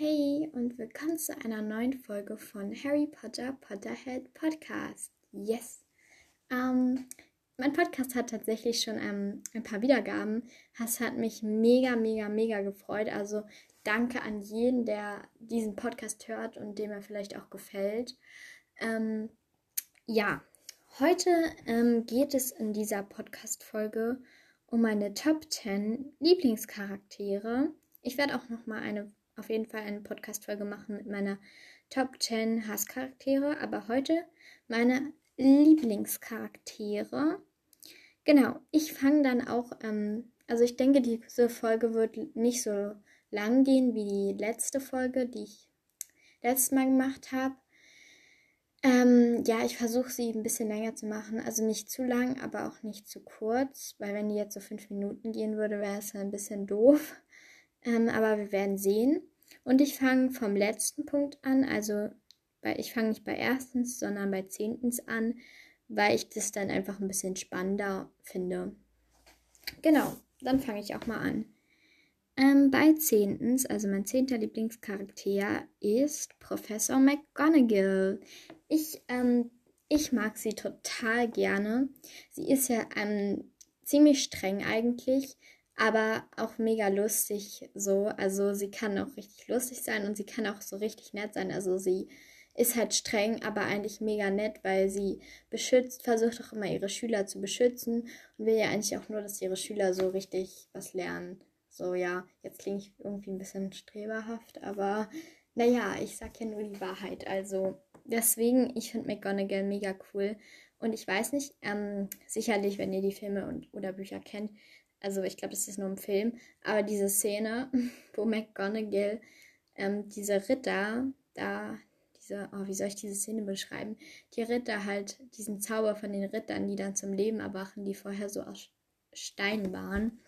Hey und willkommen zu einer neuen Folge von Harry Potter Potterhead Podcast. Yes! Ähm, mein Podcast hat tatsächlich schon ähm, ein paar Wiedergaben. Das hat mich mega, mega, mega gefreut. Also danke an jeden, der diesen Podcast hört und dem er vielleicht auch gefällt. Ähm, ja, heute ähm, geht es in dieser Podcast-Folge um meine Top 10 Lieblingscharaktere. Ich werde auch noch mal eine auf jeden Fall eine Podcast-Folge machen mit meiner Top 10 Hasscharaktere, aber heute meine Lieblingscharaktere. Genau, ich fange dann auch, ähm, also ich denke, diese Folge wird nicht so lang gehen wie die letzte Folge, die ich letztes Mal gemacht habe. Ähm, ja, ich versuche sie ein bisschen länger zu machen. Also nicht zu lang, aber auch nicht zu kurz. Weil wenn die jetzt so fünf Minuten gehen würde, wäre es ein bisschen doof. Ähm, aber wir werden sehen. Und ich fange vom letzten Punkt an, also bei, ich fange nicht bei erstens, sondern bei zehntens an, weil ich das dann einfach ein bisschen spannender finde. Genau, dann fange ich auch mal an. Ähm, bei zehntens, also mein zehnter Lieblingscharakter ist Professor McGonagall. Ich, ähm, ich mag sie total gerne. Sie ist ja ähm, ziemlich streng eigentlich, aber auch mega lustig so. Also sie kann auch richtig lustig sein und sie kann auch so richtig nett sein. Also sie ist halt streng, aber eigentlich mega nett, weil sie beschützt, versucht auch immer ihre Schüler zu beschützen und will ja eigentlich auch nur, dass ihre Schüler so richtig was lernen. So, ja, jetzt klinge ich irgendwie ein bisschen streberhaft, aber naja, ich sag ja nur die Wahrheit. Also deswegen, ich finde McGonagall mega cool. Und ich weiß nicht, ähm, sicherlich, wenn ihr die Filme und, oder Bücher kennt, also ich glaube, das ist nur im Film, aber diese Szene, wo McGonagall ähm, diese Ritter da, diese, oh, wie soll ich diese Szene beschreiben? Die Ritter halt, diesen Zauber von den Rittern, die dann zum Leben erwachen, die vorher so aus Stein waren,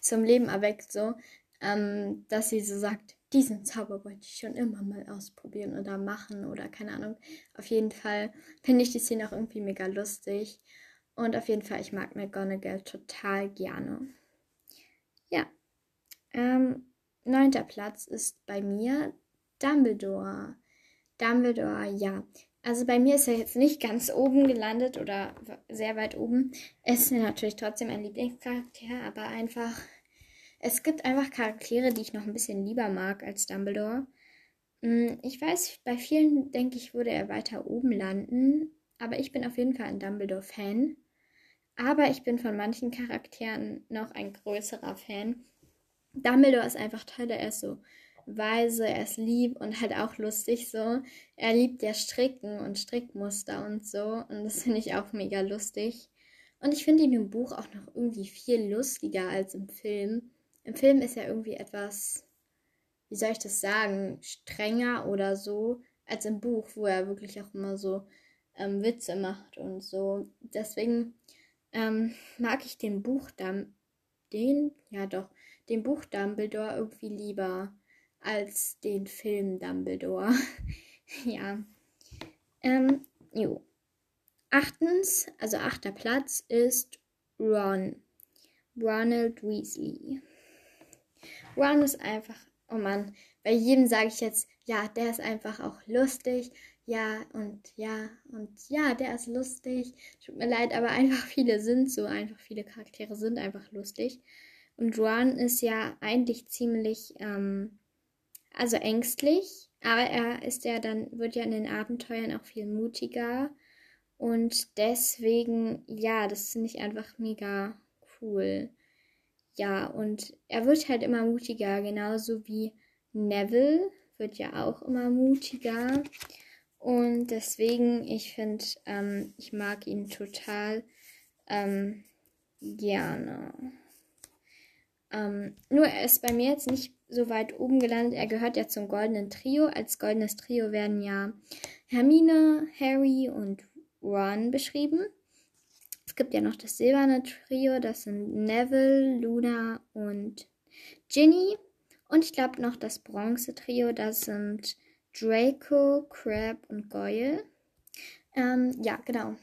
zum Leben erweckt, so, ähm, dass sie so sagt, diesen Zauber wollte ich schon immer mal ausprobieren oder machen oder keine Ahnung. Auf jeden Fall finde ich die Szene auch irgendwie mega lustig. Und auf jeden Fall, ich mag McGonagall total gerne. Ja. Ähm, neunter Platz ist bei mir Dumbledore. Dumbledore, ja. Also bei mir ist er jetzt nicht ganz oben gelandet oder sehr weit oben. Es ist mir natürlich trotzdem ein Lieblingscharakter, aber einfach. Es gibt einfach Charaktere, die ich noch ein bisschen lieber mag als Dumbledore. Hm, ich weiß, bei vielen denke ich, würde er weiter oben landen. Aber ich bin auf jeden Fall ein Dumbledore-Fan. Aber ich bin von manchen Charakteren noch ein größerer Fan. Dumbledore ist einfach toll, er ist so weise, er ist lieb und halt auch lustig so. Er liebt ja Stricken und Strickmuster und so. Und das finde ich auch mega lustig. Und ich finde ihn im Buch auch noch irgendwie viel lustiger als im Film. Im Film ist er irgendwie etwas, wie soll ich das sagen, strenger oder so als im Buch, wo er wirklich auch immer so ähm, Witze macht und so. Deswegen ähm, mag ich den Buchdamm, den, ja doch, den Buch Dumbledore irgendwie lieber als den Film Dumbledore. ja. Ähm, jo. Achtens, also achter Platz ist Ron. Ronald Weasley. Ron ist einfach, oh Mann, bei jedem sage ich jetzt, ja, der ist einfach auch lustig, ja und ja und ja, der ist lustig. Tut mir leid, aber einfach viele sind so, einfach viele Charaktere sind einfach lustig. Und Ron ist ja eigentlich ziemlich, ähm, also ängstlich, aber er ist ja dann, wird ja in den Abenteuern auch viel mutiger. Und deswegen, ja, das finde ich einfach mega cool. Ja, und er wird halt immer mutiger, genauso wie Neville wird ja auch immer mutiger. Und deswegen, ich finde, ähm, ich mag ihn total ähm, gerne. Ähm, nur er ist bei mir jetzt nicht so weit oben gelandet. Er gehört ja zum goldenen Trio. Als goldenes Trio werden ja Hermine, Harry und Ron beschrieben. Es gibt ja noch das silberne Trio. Das sind Neville, Luna und Ginny. Und ich glaube noch das bronze Trio. Das sind Draco, Crab und Goyle. Ähm, ja, genau.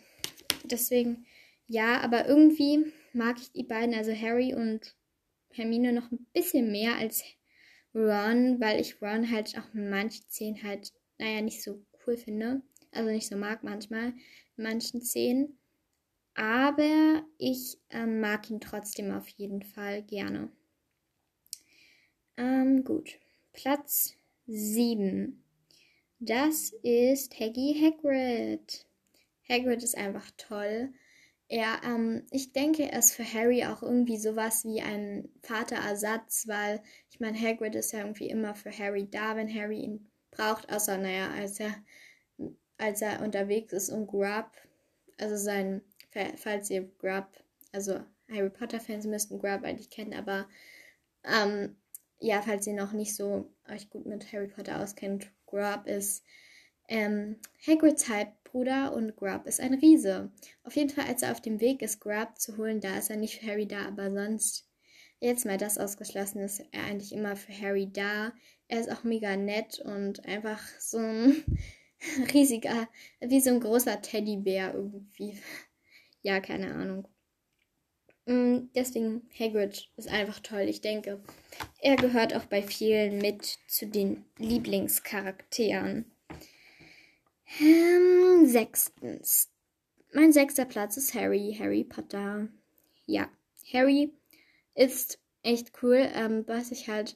Deswegen, ja, aber irgendwie mag ich die beiden, also Harry und Hermine, noch ein bisschen mehr als Ron, weil ich Ron halt auch in manchen Szenen halt, naja, nicht so cool finde. Also nicht so mag manchmal in manchen Szenen. Aber ich ähm, mag ihn trotzdem auf jeden Fall gerne. Ähm, gut. Platz 7. Das ist Haggy Hagrid. Hagrid ist einfach toll. Er, ähm, ich denke, er ist für Harry auch irgendwie sowas wie ein Vaterersatz, weil ich meine, Hagrid ist ja irgendwie immer für Harry da, wenn Harry ihn braucht, außer, naja, als er, als er unterwegs ist und Grub, also sein, falls ihr Grub, also Harry Potter-Fans müssten Grub eigentlich kennen, aber ähm, ja, falls ihr noch nicht so euch gut mit Harry Potter auskennt, Grub ist ähm, Hagrids Halbbruder und Grub ist ein Riese. Auf jeden Fall, als er auf dem Weg ist, Grub zu holen, da ist er nicht für Harry da, aber sonst, jetzt mal das ausgeschlossen, ist er eigentlich immer für Harry da. Er ist auch mega nett und einfach so ein riesiger, wie so ein großer Teddybär irgendwie. Ja, keine Ahnung. Mm, deswegen, Hagrid ist einfach toll. Ich denke, er gehört auch bei vielen mit zu den Lieblingscharakteren. Ähm, sechstens. Mein sechster Platz ist Harry, Harry Potter. Ja, Harry ist echt cool. Ähm, was ich halt,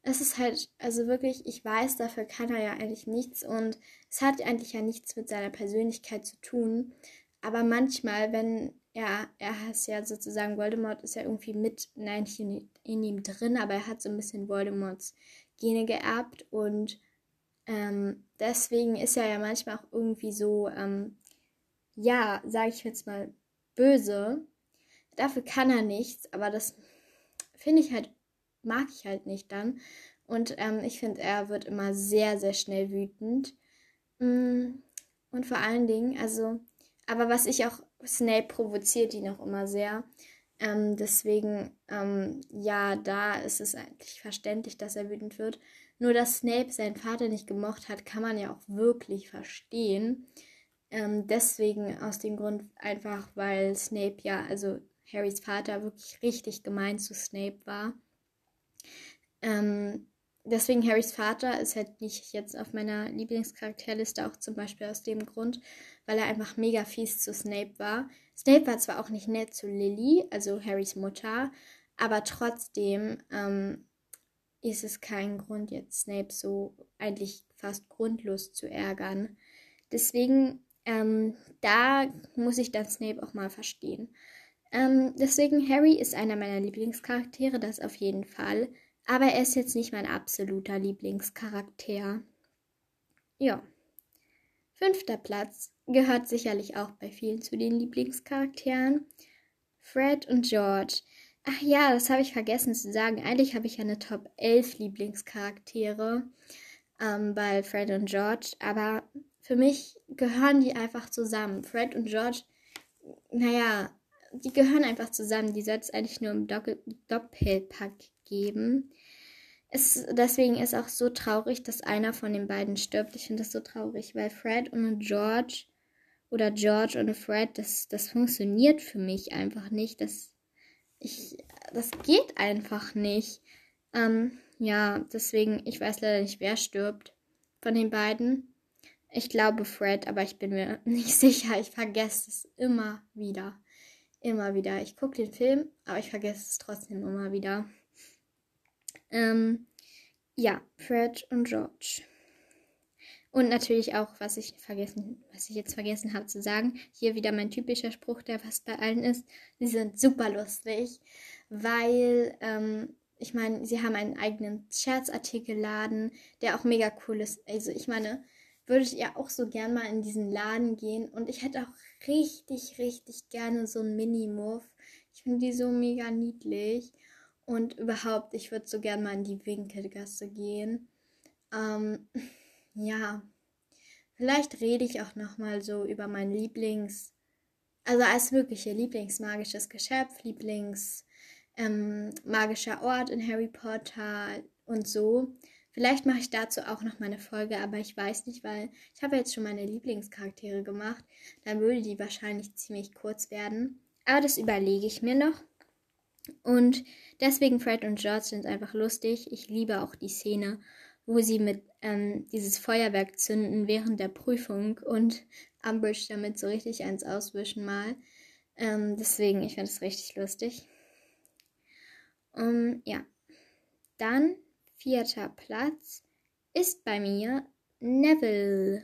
es ist halt, also wirklich, ich weiß, dafür kann er ja eigentlich nichts und es hat eigentlich ja nichts mit seiner Persönlichkeit zu tun. Aber manchmal, wenn er, er ist ja sozusagen, Voldemort ist ja irgendwie mit, nein, in, in ihm drin, aber er hat so ein bisschen Voldemorts Gene geerbt und ähm, deswegen ist er ja manchmal auch irgendwie so, ähm, ja, sage ich jetzt mal, böse. Dafür kann er nichts, aber das finde ich halt, mag ich halt nicht dann. Und ähm, ich finde, er wird immer sehr, sehr schnell wütend. Mm, und vor allen Dingen, also, aber was ich auch, Snape provoziert ihn auch immer sehr. Ähm, deswegen, ähm, ja, da ist es eigentlich verständlich, dass er wütend wird. Nur, dass Snape seinen Vater nicht gemocht hat, kann man ja auch wirklich verstehen. Ähm, deswegen aus dem Grund einfach, weil Snape ja, also Harrys Vater, wirklich richtig gemein zu Snape war. Ähm, deswegen Harrys Vater ist halt nicht jetzt auf meiner Lieblingscharakterliste, auch zum Beispiel aus dem Grund, weil er einfach mega fies zu Snape war. Snape war zwar auch nicht nett zu Lily, also Harrys Mutter, aber trotzdem ähm, ist es kein Grund, jetzt Snape so eigentlich fast grundlos zu ärgern. Deswegen, ähm, da muss ich dann Snape auch mal verstehen. Ähm, deswegen, Harry ist einer meiner Lieblingscharaktere, das auf jeden Fall. Aber er ist jetzt nicht mein absoluter Lieblingscharakter. Ja. Fünfter Platz gehört sicherlich auch bei vielen zu den Lieblingscharakteren. Fred und George. Ach ja, das habe ich vergessen zu sagen. Eigentlich habe ich ja eine Top 11 Lieblingscharaktere ähm, bei Fred und George, aber für mich gehören die einfach zusammen. Fred und George, naja, die gehören einfach zusammen. Die soll es eigentlich nur im Doppel Doppelpack geben. Es, deswegen ist auch so traurig, dass einer von den beiden stirbt. Ich finde das so traurig, weil Fred und George oder George und Fred, das, das funktioniert für mich einfach nicht. Das ich, das geht einfach nicht. Ähm, ja, deswegen, ich weiß leider nicht, wer stirbt von den beiden. Ich glaube Fred, aber ich bin mir nicht sicher. Ich vergesse es immer wieder. Immer wieder. Ich gucke den Film, aber ich vergesse es trotzdem immer wieder. Ähm, ja, Fred und George. Und natürlich auch, was ich vergessen, was ich jetzt vergessen habe zu sagen, hier wieder mein typischer Spruch, der fast bei allen ist. Sie sind super lustig, weil, ähm, ich meine, sie haben einen eigenen Scherzartikelladen, der auch mega cool ist. Also ich meine, würdet ihr auch so gern mal in diesen Laden gehen und ich hätte auch richtig, richtig gerne so einen Mini-Muff. Ich finde die so mega niedlich und überhaupt, ich würde so gern mal in die Winkelgasse gehen. Ähm, ja, vielleicht rede ich auch noch mal so über mein Lieblings, also als wirkliche Lieblingsmagisches Geschöpf, Lieblings ähm, magischer Ort in Harry Potter und so. Vielleicht mache ich dazu auch noch mal eine Folge, aber ich weiß nicht, weil ich habe jetzt schon meine Lieblingscharaktere gemacht. Dann würde die wahrscheinlich ziemlich kurz werden. Aber das überlege ich mir noch. Und deswegen Fred und George sind einfach lustig. Ich liebe auch die Szene, wo sie mit ähm, dieses Feuerwerk zünden während der Prüfung und Umbridge damit so richtig eins auswischen mal. Ähm, deswegen, ich finde es richtig lustig. Um, ja. Dann vierter Platz ist bei mir Neville.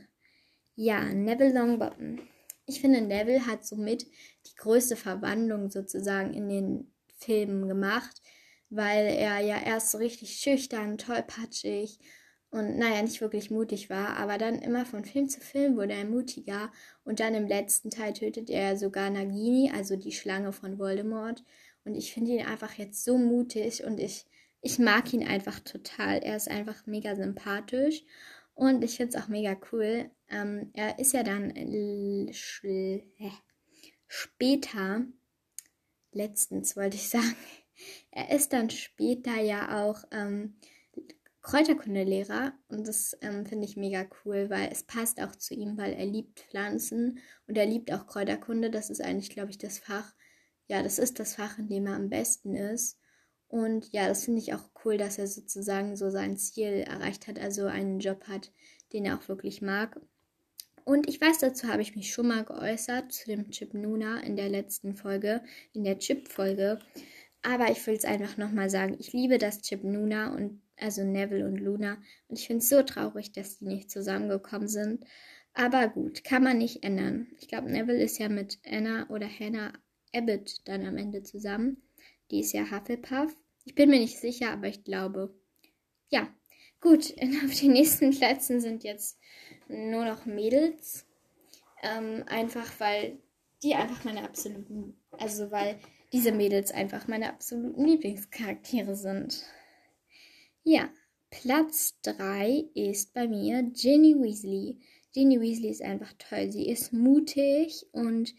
Ja, Neville Longbottom. Ich finde, Neville hat somit die größte Verwandlung sozusagen in den Filmen gemacht, weil er ja erst so richtig schüchtern, tollpatschig und naja, nicht wirklich mutig war, aber dann immer von Film zu Film wurde er mutiger und dann im letzten Teil tötet er sogar Nagini, also die Schlange von Voldemort und ich finde ihn einfach jetzt so mutig und ich, ich mag ihn einfach total. Er ist einfach mega sympathisch und ich finde es auch mega cool. Ähm, er ist ja dann später, letztens wollte ich sagen, er ist dann später ja auch ähm, Kräuterkundelehrer und das ähm, finde ich mega cool, weil es passt auch zu ihm, weil er liebt Pflanzen und er liebt auch Kräuterkunde. Das ist eigentlich, glaube ich, das Fach. Ja, das ist das Fach, in dem er am besten ist. Und ja, das finde ich auch cool, dass er sozusagen so sein Ziel erreicht hat, also einen Job hat, den er auch wirklich mag. Und ich weiß, dazu habe ich mich schon mal geäußert zu dem Chip Nuna in der letzten Folge, in der Chip-Folge. Aber ich will es einfach nochmal sagen. Ich liebe das Chip Nuna und also Neville und Luna. Und ich finde es so traurig, dass die nicht zusammengekommen sind. Aber gut, kann man nicht ändern. Ich glaube, Neville ist ja mit Anna oder Hannah Abbott dann am Ende zusammen. Die ist ja Hufflepuff. Ich bin mir nicht sicher, aber ich glaube. Ja, gut. Auf den nächsten Plätzen sind jetzt nur noch Mädels. Ähm, einfach weil die einfach meine absoluten, also weil diese Mädels einfach meine absoluten Lieblingscharaktere sind. Ja, Platz 3 ist bei mir Ginny Weasley. Ginny Weasley ist einfach toll. Sie ist mutig und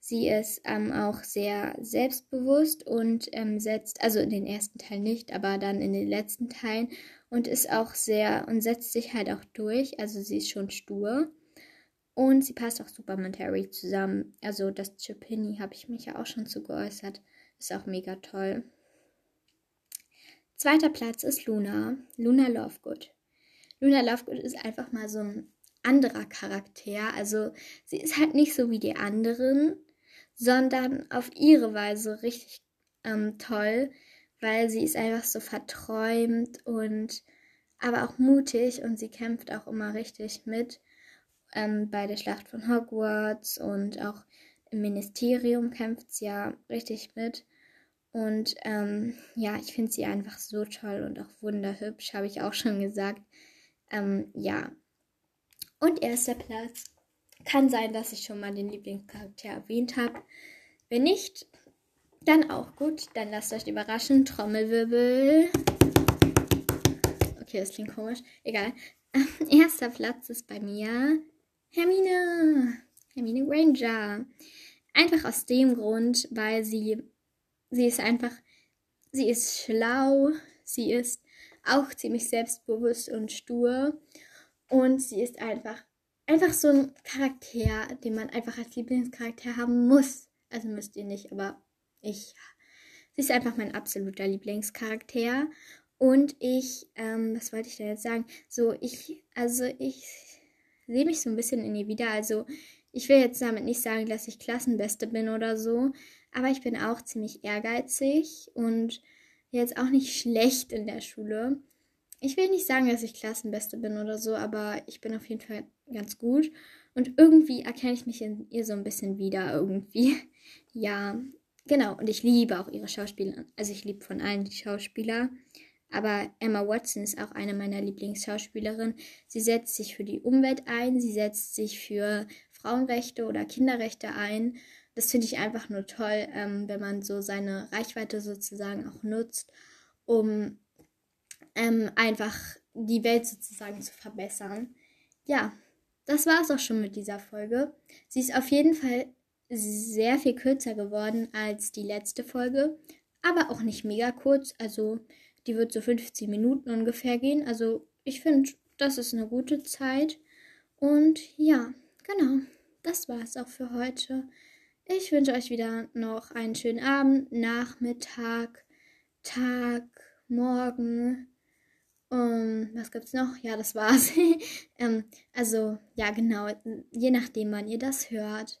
sie ist ähm, auch sehr selbstbewusst und ähm, setzt, also in den ersten Teilen nicht, aber dann in den letzten Teilen und ist auch sehr und setzt sich halt auch durch. Also sie ist schon stur. Und sie passt auch super mit Harry zusammen. Also das Chipini habe ich mich ja auch schon zu geäußert. Ist auch mega toll. Zweiter Platz ist Luna, Luna Lovegood. Luna Lovegood ist einfach mal so ein anderer Charakter. Also sie ist halt nicht so wie die anderen, sondern auf ihre Weise richtig ähm, toll, weil sie ist einfach so verträumt und aber auch mutig und sie kämpft auch immer richtig mit ähm, bei der Schlacht von Hogwarts und auch im Ministerium kämpft sie ja richtig mit. Und ähm, ja, ich finde sie einfach so toll und auch wunderhübsch, habe ich auch schon gesagt. Ähm, ja. Und erster Platz. Kann sein, dass ich schon mal den Lieblingscharakter erwähnt habe. Wenn nicht, dann auch gut. Dann lasst euch überraschen. Trommelwirbel. Okay, das klingt komisch. Egal. Erster Platz ist bei mir Hermine. Hermine Granger. Einfach aus dem Grund, weil sie sie ist einfach, sie ist schlau, sie ist auch ziemlich selbstbewusst und stur und sie ist einfach, einfach so ein Charakter, den man einfach als Lieblingscharakter haben muss. Also müsst ihr nicht, aber ich, sie ist einfach mein absoluter Lieblingscharakter und ich, ähm, was wollte ich da jetzt sagen? So, ich, also ich sehe mich so ein bisschen in ihr wieder. Also, ich will jetzt damit nicht sagen, dass ich Klassenbeste bin oder so, aber ich bin auch ziemlich ehrgeizig und jetzt auch nicht schlecht in der Schule. Ich will nicht sagen, dass ich Klassenbeste bin oder so, aber ich bin auf jeden Fall ganz gut. Und irgendwie erkenne ich mich in ihr so ein bisschen wieder irgendwie. Ja, genau. Und ich liebe auch ihre Schauspieler. Also ich liebe von allen die Schauspieler. Aber Emma Watson ist auch eine meiner Lieblingsschauspielerinnen. Sie setzt sich für die Umwelt ein, sie setzt sich für Frauenrechte oder Kinderrechte ein das finde ich einfach nur toll, ähm, wenn man so seine Reichweite sozusagen auch nutzt, um ähm, einfach die Welt sozusagen zu verbessern. Ja, das war es auch schon mit dieser Folge. Sie ist auf jeden Fall sehr viel kürzer geworden als die letzte Folge, aber auch nicht mega kurz. Also die wird so 15 Minuten ungefähr gehen. Also ich finde, das ist eine gute Zeit. Und ja, genau, das war es auch für heute. Ich wünsche euch wieder noch einen schönen Abend, Nachmittag, Tag, Morgen. Um, was gibt's noch? Ja, das war's. ähm, also, ja, genau. Je nachdem, wann ihr das hört.